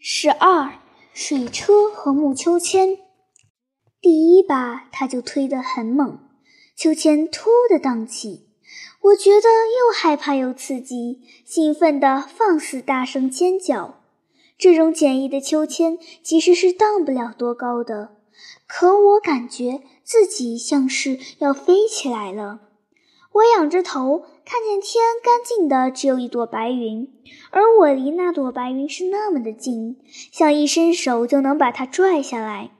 十二水车和木秋千，第一把他就推得很猛，秋千突的荡起，我觉得又害怕又刺激，兴奋地放肆大声尖叫。这种简易的秋千其实是荡不了多高的，可我感觉自己像是要飞起来了。我仰着头，看见天干净的，只有一朵白云，而我离那朵白云是那么的近，像一伸手就能把它拽下来。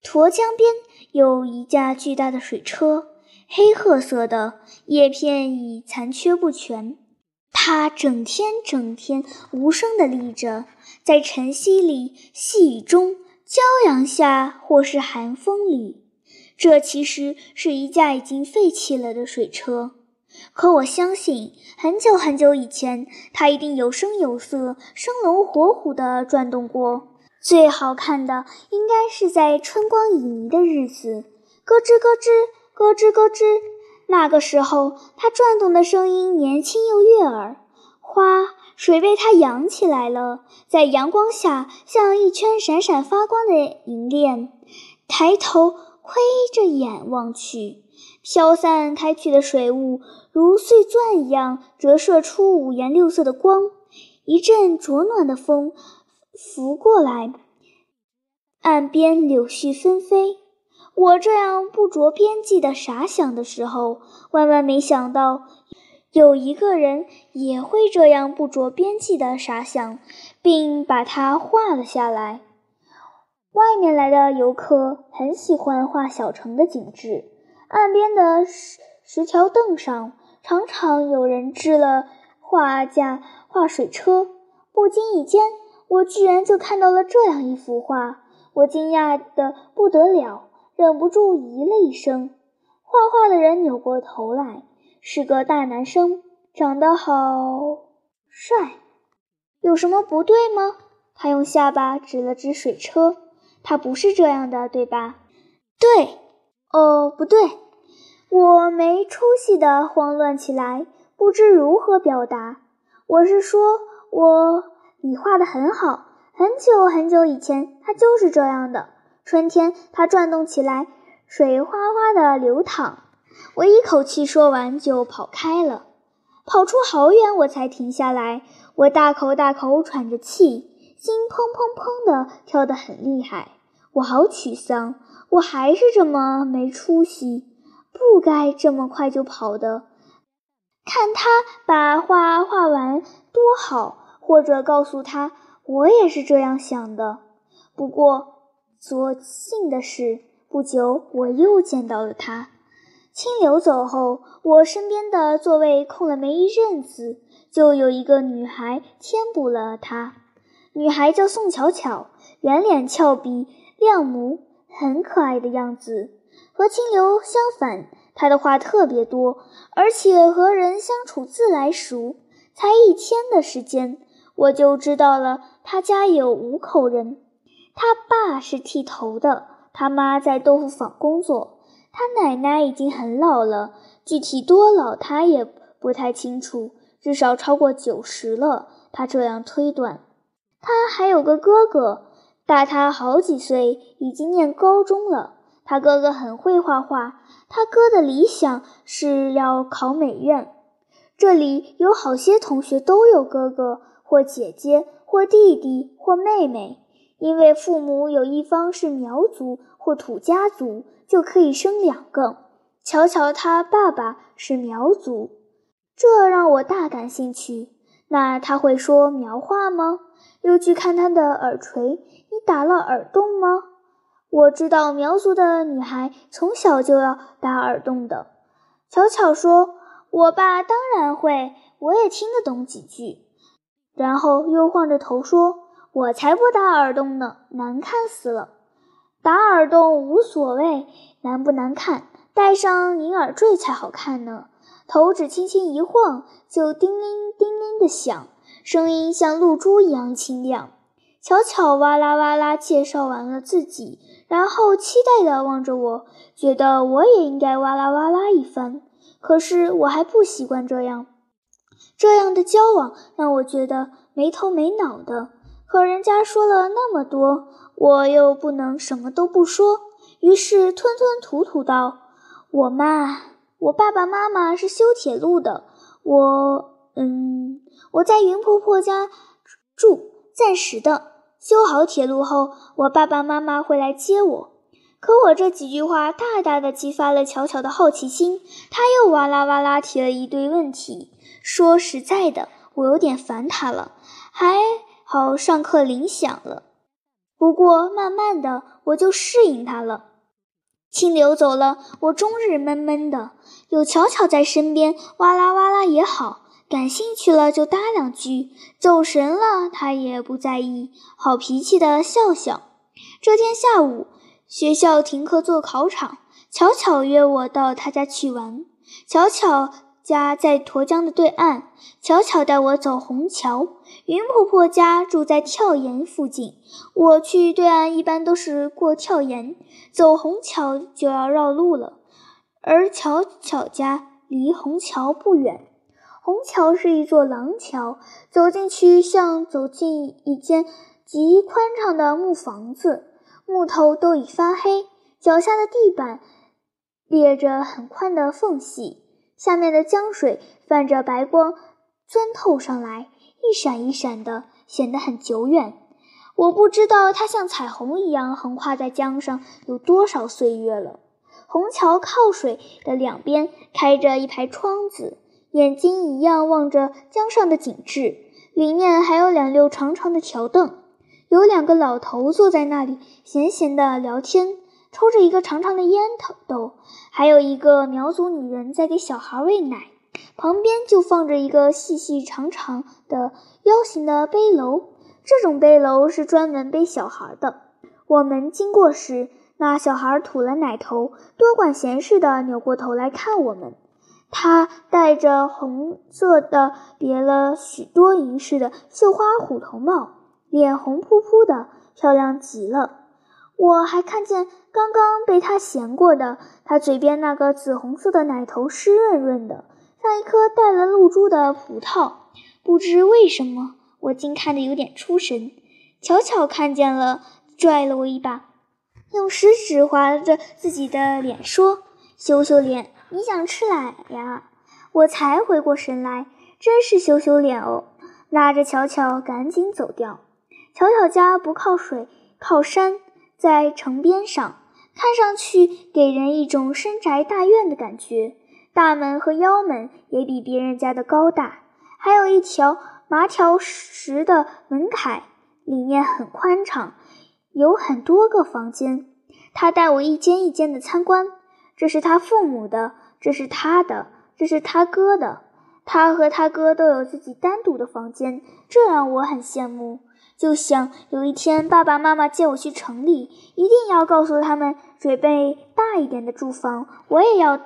沱江边有一架巨大的水车，黑褐色的，叶片已残缺不全。它整天整天无声地立着，在晨曦里、细雨中、骄阳下，或是寒风里。这其实是一架已经废弃了的水车，可我相信，很久很久以前，它一定有声有色、生龙活虎地转动过。最好看的应该是在春光旖旎的日子，咯吱咯吱，咯吱咯吱。那个时候，它转动的声音年轻又悦耳。花水被它扬起来了，在阳光下像一圈闪闪发光的银链。抬头。窥着眼望去，消散开去的水雾如碎钻一样折射出五颜六色的光。一阵灼暖的风拂过来，岸边柳絮纷飞。我这样不着边际的傻想的时候，万万没想到有一个人也会这样不着边际的傻想，并把它画了下来。外面来的游客很喜欢画小城的景致，岸边的石石条凳上常常有人支了画架画水车。不经意间，我居然就看到了这样一幅画，我惊讶的不得了，忍不住咦了一声。画画的人扭过头来，是个大男生，长得好帅。有什么不对吗？他用下巴指了指水车。他不是这样的，对吧？对，哦，不对，我没出息的慌乱起来，不知如何表达。我是说，我你画的很好，很久很久以前，它就是这样的。春天，它转动起来，水哗哗的流淌。我一口气说完就跑开了，跑出好远，我才停下来。我大口大口喘着气。心砰砰砰的跳得很厉害，我好沮丧，我还是这么没出息，不该这么快就跑的。看他把画画完多好，或者告诉他我也是这样想的。不过，所幸的是，不久我又见到了他。清流走后，我身边的座位空了没一阵子，就有一个女孩填补了他。女孩叫宋巧巧，圆脸俏鼻，亮母，很可爱的样子。和清流相反，她的话特别多，而且和人相处自来熟。才一天的时间，我就知道了他家有五口人。他爸是剃头的，他妈在豆腐坊工作，他奶奶已经很老了，具体多老他也不太清楚，至少超过九十了。他这样推断。他还有个哥哥，大他好几岁，已经念高中了。他哥哥很会画画，他哥的理想是要考美院。这里有好些同学都有哥哥或姐姐或弟弟或妹妹，因为父母有一方是苗族或土家族，就可以生两个。瞧瞧，他爸爸是苗族，这让我大感兴趣。那他会说苗话吗？又去看她的耳垂，你打了耳洞吗？我知道苗族的女孩从小就要打耳洞的。巧巧说：“我爸当然会，我也听得懂几句。”然后又晃着头说：“我才不打耳洞呢，难看死了。打耳洞无所谓，难不难看？戴上银耳坠才好看呢。头只轻轻一晃，就叮铃叮铃的响。”声音像露珠一样清亮。巧巧哇啦哇啦介绍完了自己，然后期待地望着我，觉得我也应该哇啦哇啦一番。可是我还不习惯这样，这样的交往让我觉得没头没脑的。可人家说了那么多，我又不能什么都不说，于是吞吞吐吐道：“我嘛，我爸爸妈妈是修铁路的，我，嗯，我在云婆婆家住，暂时的。修好铁路后，我爸爸妈妈会来接我。”可我这几句话大大的激发了巧巧的好奇心，他又哇啦哇啦提了一堆问题。说实在的，我有点烦他了。还好上课铃响了，不过慢慢的我就适应他了。清流走了，我终日闷闷的。有巧巧在身边，哇啦哇啦也好。感兴趣了就搭两句，走神了他也不在意，好脾气的笑笑。这天下午。学校停课做考场，巧巧约我到他家去玩。巧巧家在沱江的对岸，巧巧带我走虹桥。云婆婆家住在跳岩附近，我去对岸一般都是过跳岩，走虹桥就要绕路了。而巧巧家离虹桥不远，虹桥是一座廊桥，走进去像走进一间极宽敞的木房子。木头都已发黑，脚下的地板裂着很宽的缝隙，下面的江水泛着白光钻透上来，一闪一闪的，显得很久远。我不知道它像彩虹一样横跨在江上有多少岁月了。虹桥靠水的两边开着一排窗子，眼睛一样望着江上的景致，里面还有两溜长长的条凳。有两个老头坐在那里，闲闲的聊天，抽着一个长长的烟头斗，还有一个苗族女人在给小孩喂奶，旁边就放着一个细细长长的腰形的背篓，这种背篓是专门背小孩的。我们经过时，那小孩吐了奶头，多管闲事的扭过头来看我们。他戴着红色的别了许多银饰的绣花虎头帽。脸红扑扑的，漂亮极了。我还看见刚刚被他衔过的，他嘴边那个紫红色的奶头湿润润的，像一颗带了露珠的葡萄。不知为什么，我竟看得有点出神。巧巧看见了，拽了我一把，用食指划着自己的脸说：“羞羞脸，你想吃奶呀？”我才回过神来，真是羞羞脸哦！拉着巧巧赶紧走掉。巧巧家不靠水，靠山，在城边上，看上去给人一种深宅大院的感觉。大门和腰门也比别人家的高大，还有一条麻条石的门槛，里面很宽敞，有很多个房间。他带我一间一间的参观，这是他父母的，这是他的，这是他哥的。他和他哥都有自己单独的房间，这让我很羡慕。就想有一天爸爸妈妈接我去城里，一定要告诉他们准备大一点的住房，我也要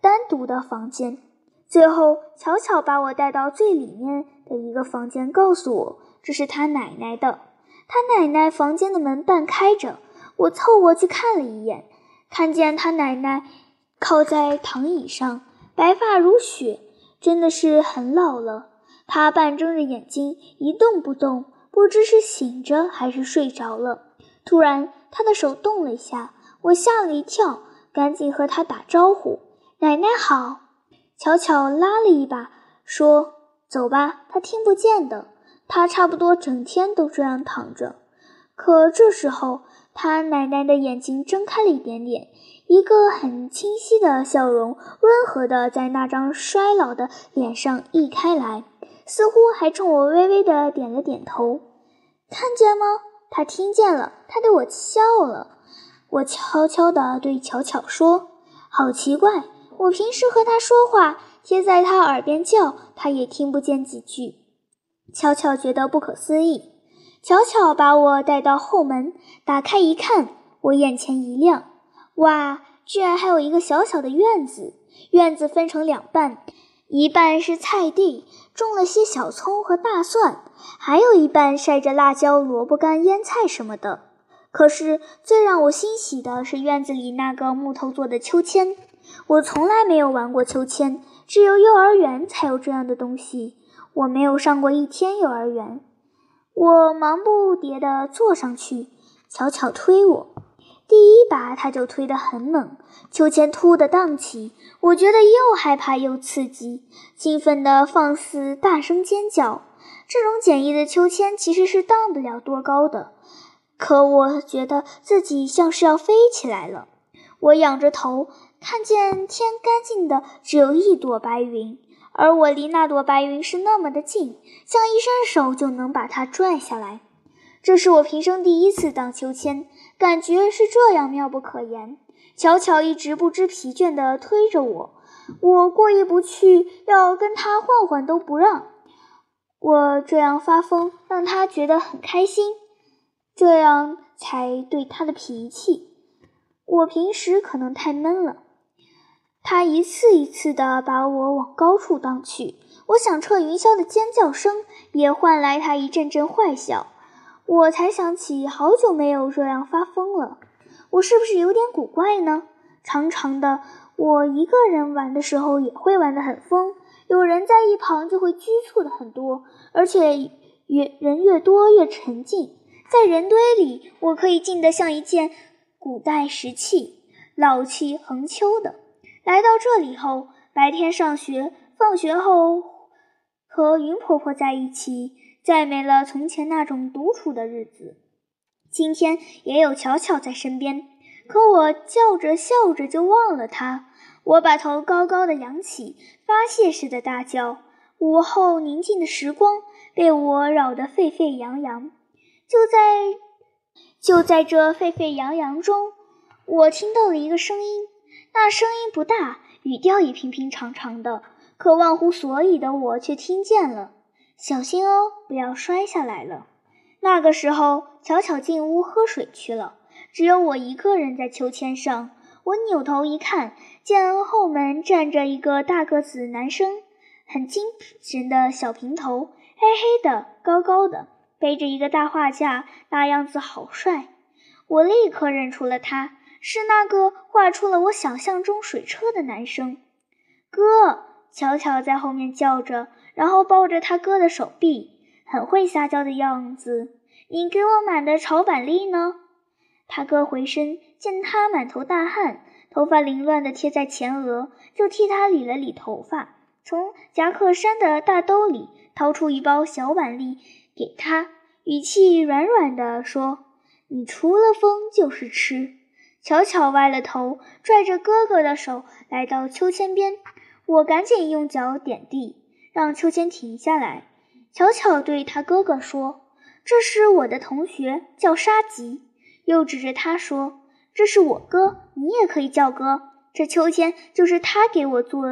单独的房间。最后，巧巧把我带到最里面的一个房间，告诉我这是他奶奶的。他奶奶房间的门半开着，我凑过去看了一眼，看见他奶奶靠在躺椅上，白发如雪，真的是很老了。他半睁着眼睛，一动不动。不知是醒着还是睡着了。突然，他的手动了一下，我吓了一跳，赶紧和他打招呼：“奶奶好。”巧巧拉了一把，说：“走吧，他听不见的。他差不多整天都这样躺着。”可这时候，他奶奶的眼睛睁开了一点点，一个很清晰的笑容，温和的在那张衰老的脸上溢开来。似乎还冲我微微的点了点头，看见吗？他听见了，他对我笑了。我悄悄地对巧巧说：“好奇怪，我平时和他说话，贴在他耳边叫，他也听不见几句。”巧巧觉得不可思议。巧巧把我带到后门，打开一看，我眼前一亮，哇，居然还有一个小小的院子，院子分成两半。一半是菜地，种了些小葱和大蒜，还有一半晒着辣椒、萝卜干、腌菜什么的。可是最让我欣喜的是院子里那个木头做的秋千。我从来没有玩过秋千，只有幼儿园才有这样的东西。我没有上过一天幼儿园。我忙不迭地坐上去，巧巧推我。第一把他就推得很猛，秋千突地荡起，我觉得又害怕又刺激，兴奋地放肆大声尖叫。这种简易的秋千其实是荡不了多高的，可我觉得自己像是要飞起来了。我仰着头，看见天干净的只有一朵白云。而我离那朵白云是那么的近，像一伸手就能把它拽下来。这是我平生第一次荡秋千，感觉是这样妙不可言。巧巧一直不知疲倦地推着我，我过意不去，要跟他换换都不让。我这样发疯，让他觉得很开心，这样才对他的脾气。我平时可能太闷了。他一次一次地把我往高处荡去，我响彻云霄的尖叫声也换来他一阵阵坏笑。我才想起，好久没有这样发疯了。我是不是有点古怪呢？长长的，我一个人玩的时候也会玩得很疯，有人在一旁就会拘促的很多，而且越人越多越沉静。在人堆里，我可以静得像一件古代石器，老气横秋的。来到这里后，白天上学，放学后和云婆婆在一起，再没了从前那种独处的日子。今天也有巧巧在身边，可我叫着笑着就忘了她。我把头高高的扬起，发泄似的大叫。午后宁静的时光被我扰得沸沸扬扬。就在就在这沸沸扬扬中，我听到了一个声音。那声音不大，语调也平平常常的，可忘乎所以的我却听见了。小心哦，不要摔下来了。那个时候，巧巧进屋喝水去了，只有我一个人在秋千上。我扭头一看，见后门站着一个大个子男生，很精神的小平头，黑黑的，高高的，背着一个大画架，那样子好帅。我立刻认出了他。是那个画出了我想象中水车的男生，哥，巧巧在后面叫着，然后抱着他哥的手臂，很会撒娇的样子。你给我买的炒板栗呢？他哥回身见他满头大汗，头发凌乱的贴在前额，就替他理了理头发，从夹克衫的大兜里掏出一包小板栗给他，语气软软的说：“你除了风就是吃。”巧巧歪了头，拽着哥哥的手来到秋千边。我赶紧用脚点地，让秋千停下来。巧巧对他哥哥说：“这是我的同学，叫沙吉。”又指着他说：“这是我哥，你也可以叫哥。这秋千就是他给我做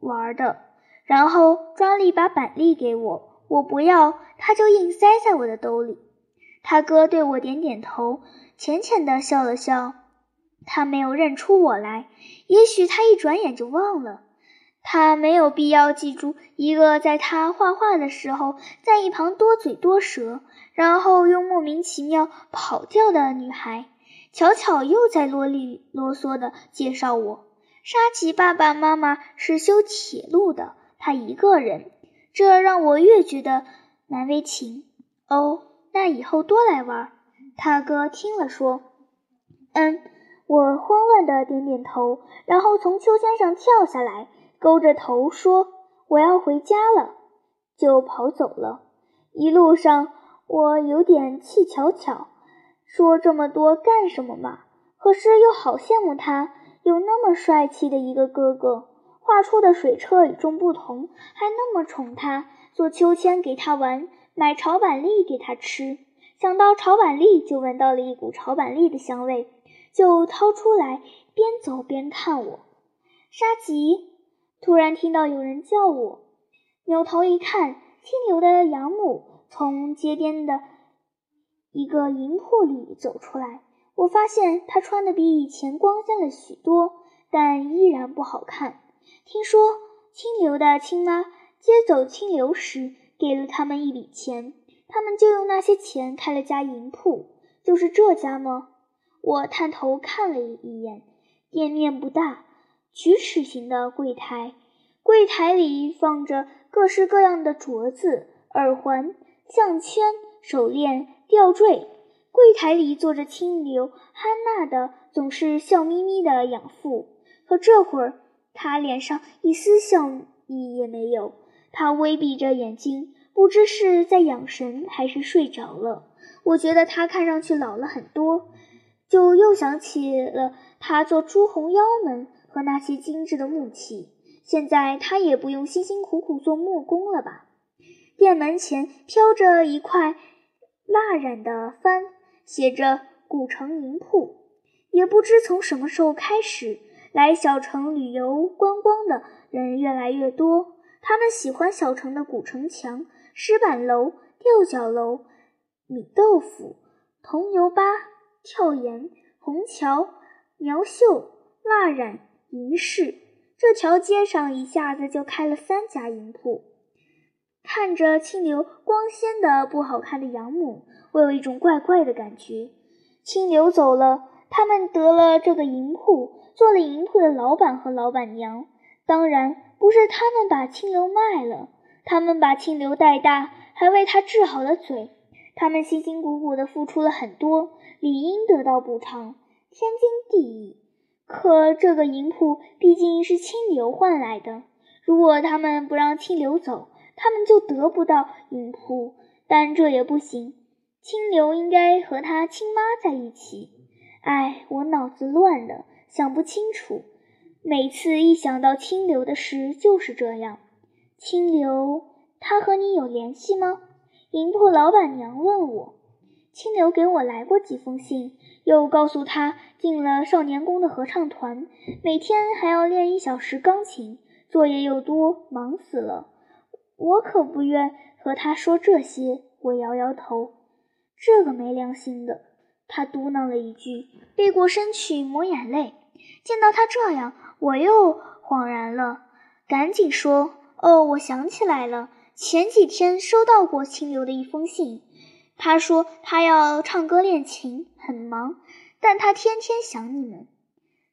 玩的。”然后抓了一把板栗给我，我不要，他就硬塞在我的兜里。他哥对我点点头。浅浅的笑了笑，他没有认出我来，也许他一转眼就忘了。他没有必要记住一个在他画画的时候在一旁多嘴多舌，然后又莫名其妙跑掉的女孩。巧巧又在啰里啰嗦的介绍我：沙琪爸爸妈妈是修铁路的，他一个人，这让我越觉得难为情。哦，那以后多来玩。他哥听了说：“嗯。”我慌乱的点点头，然后从秋千上跳下来，勾着头说：“我要回家了。”就跑走了。一路上，我有点气巧巧，说这么多干什么嘛？可是又好羡慕他，有那么帅气的一个哥哥，画出的水车与众不同，还那么宠他，做秋千给他玩，买炒板栗给他吃。想到炒板栗，就闻到了一股炒板栗的香味，就掏出来，边走边看我。沙棘，突然听到有人叫我，扭头一看，清流的养母从街边的一个银铺里走出来。我发现她穿的比以前光鲜了许多，但依然不好看。听说清流的亲妈接走清流时，给了他们一笔钱。他们就用那些钱开了家银铺，就是这家吗？我探头看了一眼，店面不大，曲尺形的柜台，柜台里放着各式各样的镯子、耳环、项圈、手链、吊坠。柜台里坐着清流，憨娜的总是笑眯眯的养父，可这会儿他脸上一丝笑意也没有。他微闭着眼睛，不知是在养神还是睡着了。我觉得他看上去老了很多，就又想起了他做朱红腰门和那些精致的木器。现在他也不用辛辛苦苦做木工了吧？店门前飘着一块蜡染的帆。写着“古城银铺”，也不知从什么时候开始，来小城旅游观光的人越来越多。他们喜欢小城的古城墙、石板楼、吊脚楼、米豆腐、铜牛巴、跳岩、虹桥、苗绣、蜡染、银饰。这条街上一下子就开了三家银铺。看着清流光鲜的不好看的养母，我有一种怪怪的感觉。清流走了，他们得了这个银铺，做了银铺的老板和老板娘。当然不是他们把清流卖了，他们把清流带大，还为他治好了嘴。他们辛辛苦苦地付出了很多，理应得到补偿，天经地义。可这个银铺毕竟是清流换来的，如果他们不让清流走，他们就得不到银铺，但这也不行。清流应该和他亲妈在一起。哎，我脑子乱了，想不清楚。每次一想到清流的事，就是这样。清流，他和你有联系吗？银铺老板娘问我。清流给我来过几封信，又告诉他进了少年宫的合唱团，每天还要练一小时钢琴，作业又多，忙死了。我可不愿和他说这些。我摇摇头，这个没良心的。他嘟囔了一句，背过身去抹眼泪。见到他这样，我又恍然了，赶紧说：“哦，我想起来了，前几天收到过清流的一封信。他说他要唱歌练琴，很忙，但他天天想你们。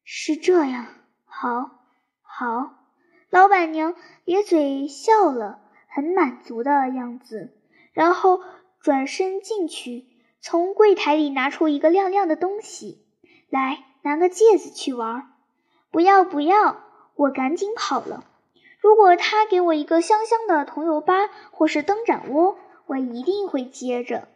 是这样，好，好。”老板娘咧嘴笑了。很满足的样子，然后转身进去，从柜台里拿出一个亮亮的东西来，拿个戒指去玩。不要不要！我赶紧跑了。如果他给我一个香香的铜油巴或是灯盏窝，我一定会接着。